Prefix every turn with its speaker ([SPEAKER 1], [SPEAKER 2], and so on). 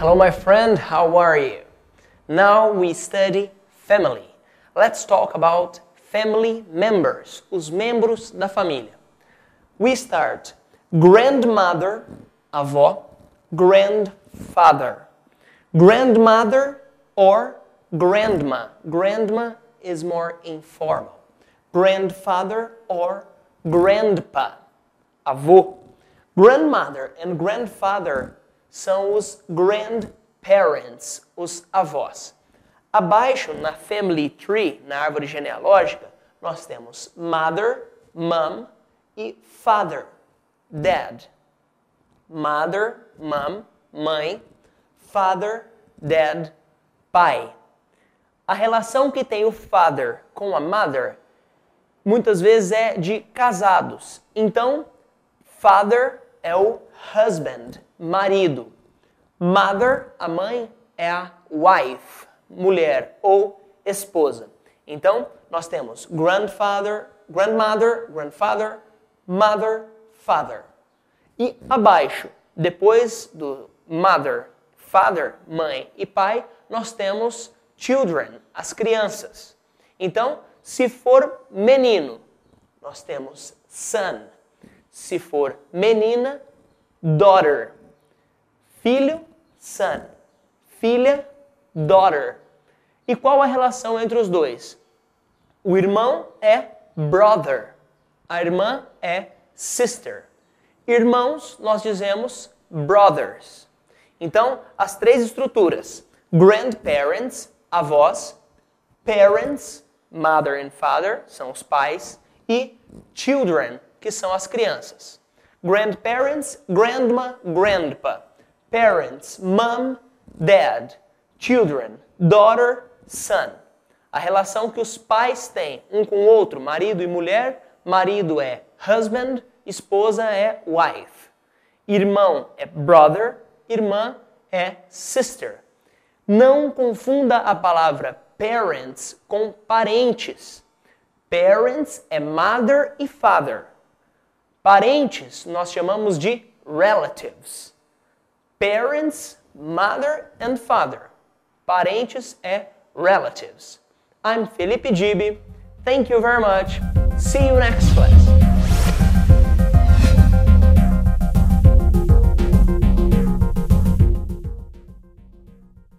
[SPEAKER 1] Hello, my friend, how are you? Now we study family. Let's talk about family members, os membros da família. We start grandmother, avó, grandfather. Grandmother or grandma. Grandma is more informal. Grandfather or grandpa, avô. Grandmother and grandfather são os grandparents, os avós. Abaixo, na family tree, na árvore genealógica, nós temos mother, mom e father, dad. Mother, mom, mãe, father, dad, pai. A relação que tem o father com a mother muitas vezes é de casados. Então, father é o husband, marido. Mother, a mãe, é a wife, mulher ou esposa. Então, nós temos grandfather, grandmother, grandfather, mother, father. E abaixo, depois do mother, father, mãe e pai, nós temos children, as crianças. Então, se for menino, nós temos son. Se for menina, daughter. Filho, son. Filha, daughter. E qual a relação entre os dois? O irmão é brother. A irmã é sister. Irmãos, nós dizemos brothers. Então, as três estruturas: grandparents, avós, parents, mother and father, são os pais, e children, que são as crianças. Grandparents, grandma, grandpa. Parents, mom, dad. Children, daughter, son. A relação que os pais têm um com o outro, marido e mulher, marido é husband, esposa é wife. Irmão é brother, irmã é sister. Não confunda a palavra parents com parentes. Parents é mother e father. Parentes nós chamamos de relatives. Parents, mother and father. Parentes é relatives. I'm Felipe Gibi. Thank you very much. See you next class.